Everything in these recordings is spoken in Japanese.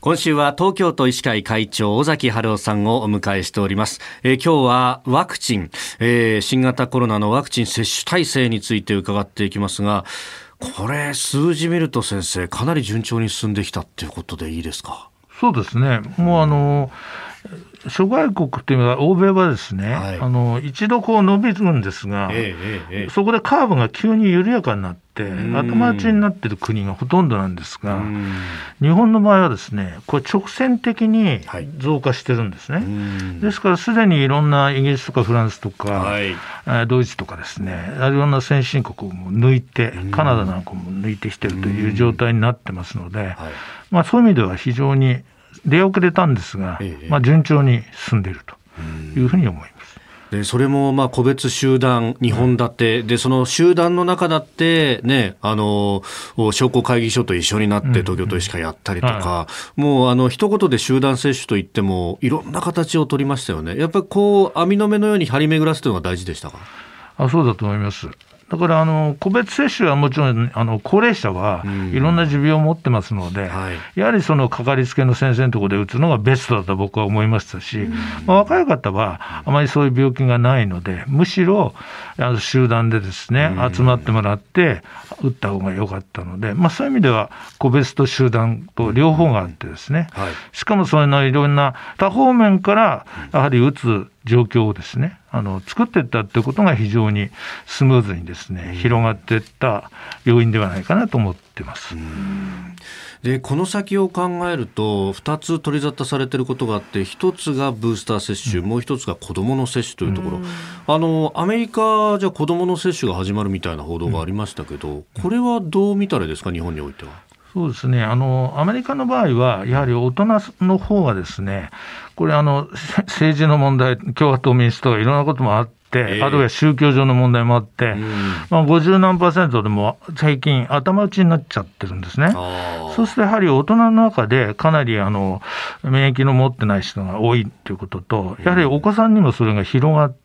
今週は東京都医師会会長尾崎春夫さんをお迎えしております、えー、今日はワクチン、えー、新型コロナのワクチン接種体制について伺っていきますがこれ数字見ると先生かなり順調に進んできたっていうことでいいですか？そうですね。もうあの諸外国っていうのは、欧米はですね、はい、あの一度こう伸びるんですが、えええ、そこでカーブが急に緩やかになって、頭打ちになっている国がほとんどなんですが、日本の場合はですね、これ、直線的に増加してるんですね。はい、ですから、すでにいろんなイギリスとかフランスとか、はい、ドイツとかですね、いろんな先進国も抜いて、カナダなんかも抜いてきてるという状態になってますので、まあ、そういう意味では非常に出遅れたんですが、ええ、まあ、順調に進んでいるというふうに思います。でそれもまあ個別集団、2本立て、でその集団の中だって、ね、あの商工会議所と一緒になって東京都医師会やったりとか、もうあの一言で集団接種といっても、いろんな形を取りましたよね、やっぱりこう網の目のように張り巡らすというのが大事でしたか？あそうだと思います。だからあの個別接種はもちろんあの高齢者はいろんな持病を持ってますので、うんはい、やはりそのかかりつけの先生のところで打つのがベストだと僕は思いましたし、うん、まあ、若い方はあまりそういう病気がないので、むしろあの集団でですね、集まってもらって打った方が良かったので、まあ、そういう意味では個別と集団と両方があってですね、はい、しかもそういうのいろんな多方面からやはり打つ状況をですねあの作っていったということが非常にスムーズにですね、広がっていった要因ではないかなと思ってます。でこの先を考えると2つ取り沙汰されていることがあって1つがブースター接種、うん、もう1つが子どもの接種というところ、うん、あのアメリカじゃ子どもの接種が始まるみたいな報道がありましたけど、うん、これはどう見たらですか日本においては。そうですね。あのアメリカの場合は、やはり大人の方がですね、これあの、政治の問題、共和党、民主党、いろんなこともあって、えー、あるいは宗教上の問題もあって、うん、まあ、50何パーセントでも最近、頭打ちになっちゃってるんですね。そうするとやはり大人の中でかなりあの免疫の持ってない人が多いということと、やはりお子さんにもそれが広がって、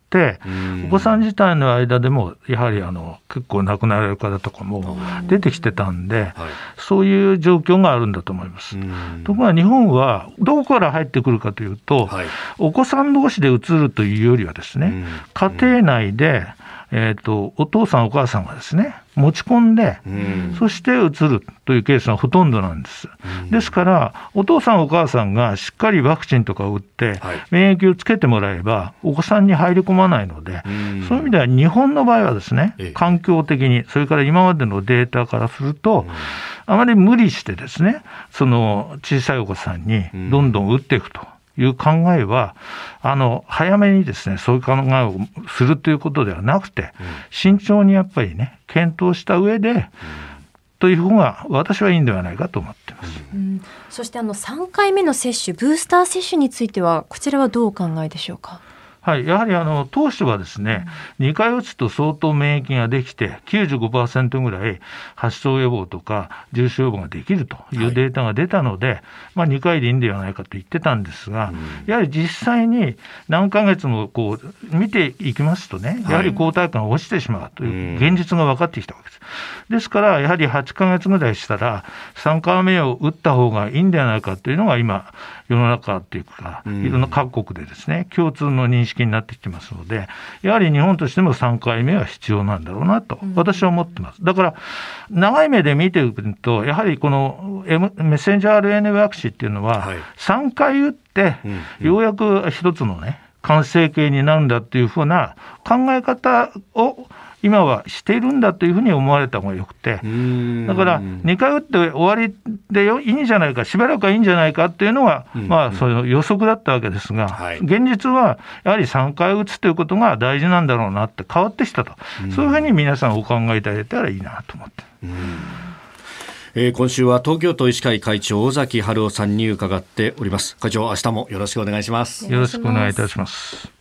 お子さん自体の間でもやはりあの結構亡くなられる方とかも出てきてたんで、そういう状況があるんだと思います。ところが日本はどこから入ってくるかというと、お子さん同士で移るというよりはですね、家庭内でえーと、お父さん、お母さんがですね持ち込んで、うん、そしてうつるというケースがほとんどなんです。うん、ですから、お父さん、お母さんがしっかりワクチンとかを打って、はい、免疫をつけてもらえば、お子さんに入り込まないので、うん、そういう意味では日本の場合はですね、環境的に、それから今までのデータからすると、あまり無理してですね、その小さいお子さんにどんどん打っていくと。いう考えは、あの早めにですねそういう考えをするということではなくて、慎重にやっぱりね、検討した上で、という方が私はいいんではないかと思ってます。うん、そしてあの3回目の接種、ブースター接種については、こちらはどうお考えでしょうか？はい、やはりあの当初はですね、2回打つと相当免疫ができて、95%ぐらい発症予防とか重症予防ができるというデータが出たので、はい、まあ、2回でいいんではないかと言ってたんですが、うん、やはり実際に何ヶ月もこう見ていきますとね、やはり抗体価が落ちてしまうという現実が分かってきたわけです。ですから、やはり8ヶ月ぐらいしたら、3回目を打った方がいいんではないかというのが今、世の中っていうか、いろんな各国でですね、共通の認識になってきてますので、やはり日本としても3回目は必要なんだろうなと、私は思ってます。だから、長い目で見ていくと、やはりこの、M、メッセンジャー RNA ワクチンっていうのは、3回打って、ようやく一つのね、完成形になるんだっていうふうな考え方を今はしているんだというふうに思われた方がよくて、だから2回打って終わりでいいんじゃないか、しばらくはいいんじゃないかっていうのが、まあ、そういう予測だったわけですが、現実はやはり3回打つということが大事なんだろうなって変わってきたと、そういうふうに皆さんお考えいただいたらいいなと思って。えー、今週は東京都医師会会長尾崎春夫さんに伺っております。会長明日もよろしくお願いします。よろしくお願いいたします。